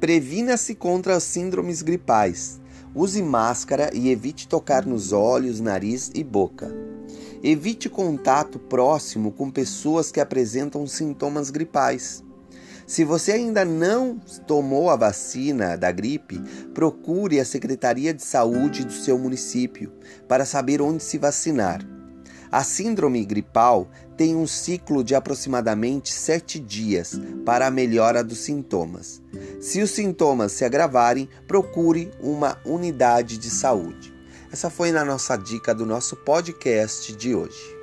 Previna-se contra as síndromes gripais. Use máscara e evite tocar nos olhos, nariz e boca. Evite contato próximo com pessoas que apresentam sintomas gripais. Se você ainda não tomou a vacina da gripe, procure a Secretaria de Saúde do seu município para saber onde se vacinar. A síndrome gripal tem um ciclo de aproximadamente sete dias para a melhora dos sintomas. Se os sintomas se agravarem, procure uma unidade de saúde. Essa foi a nossa dica do nosso podcast de hoje.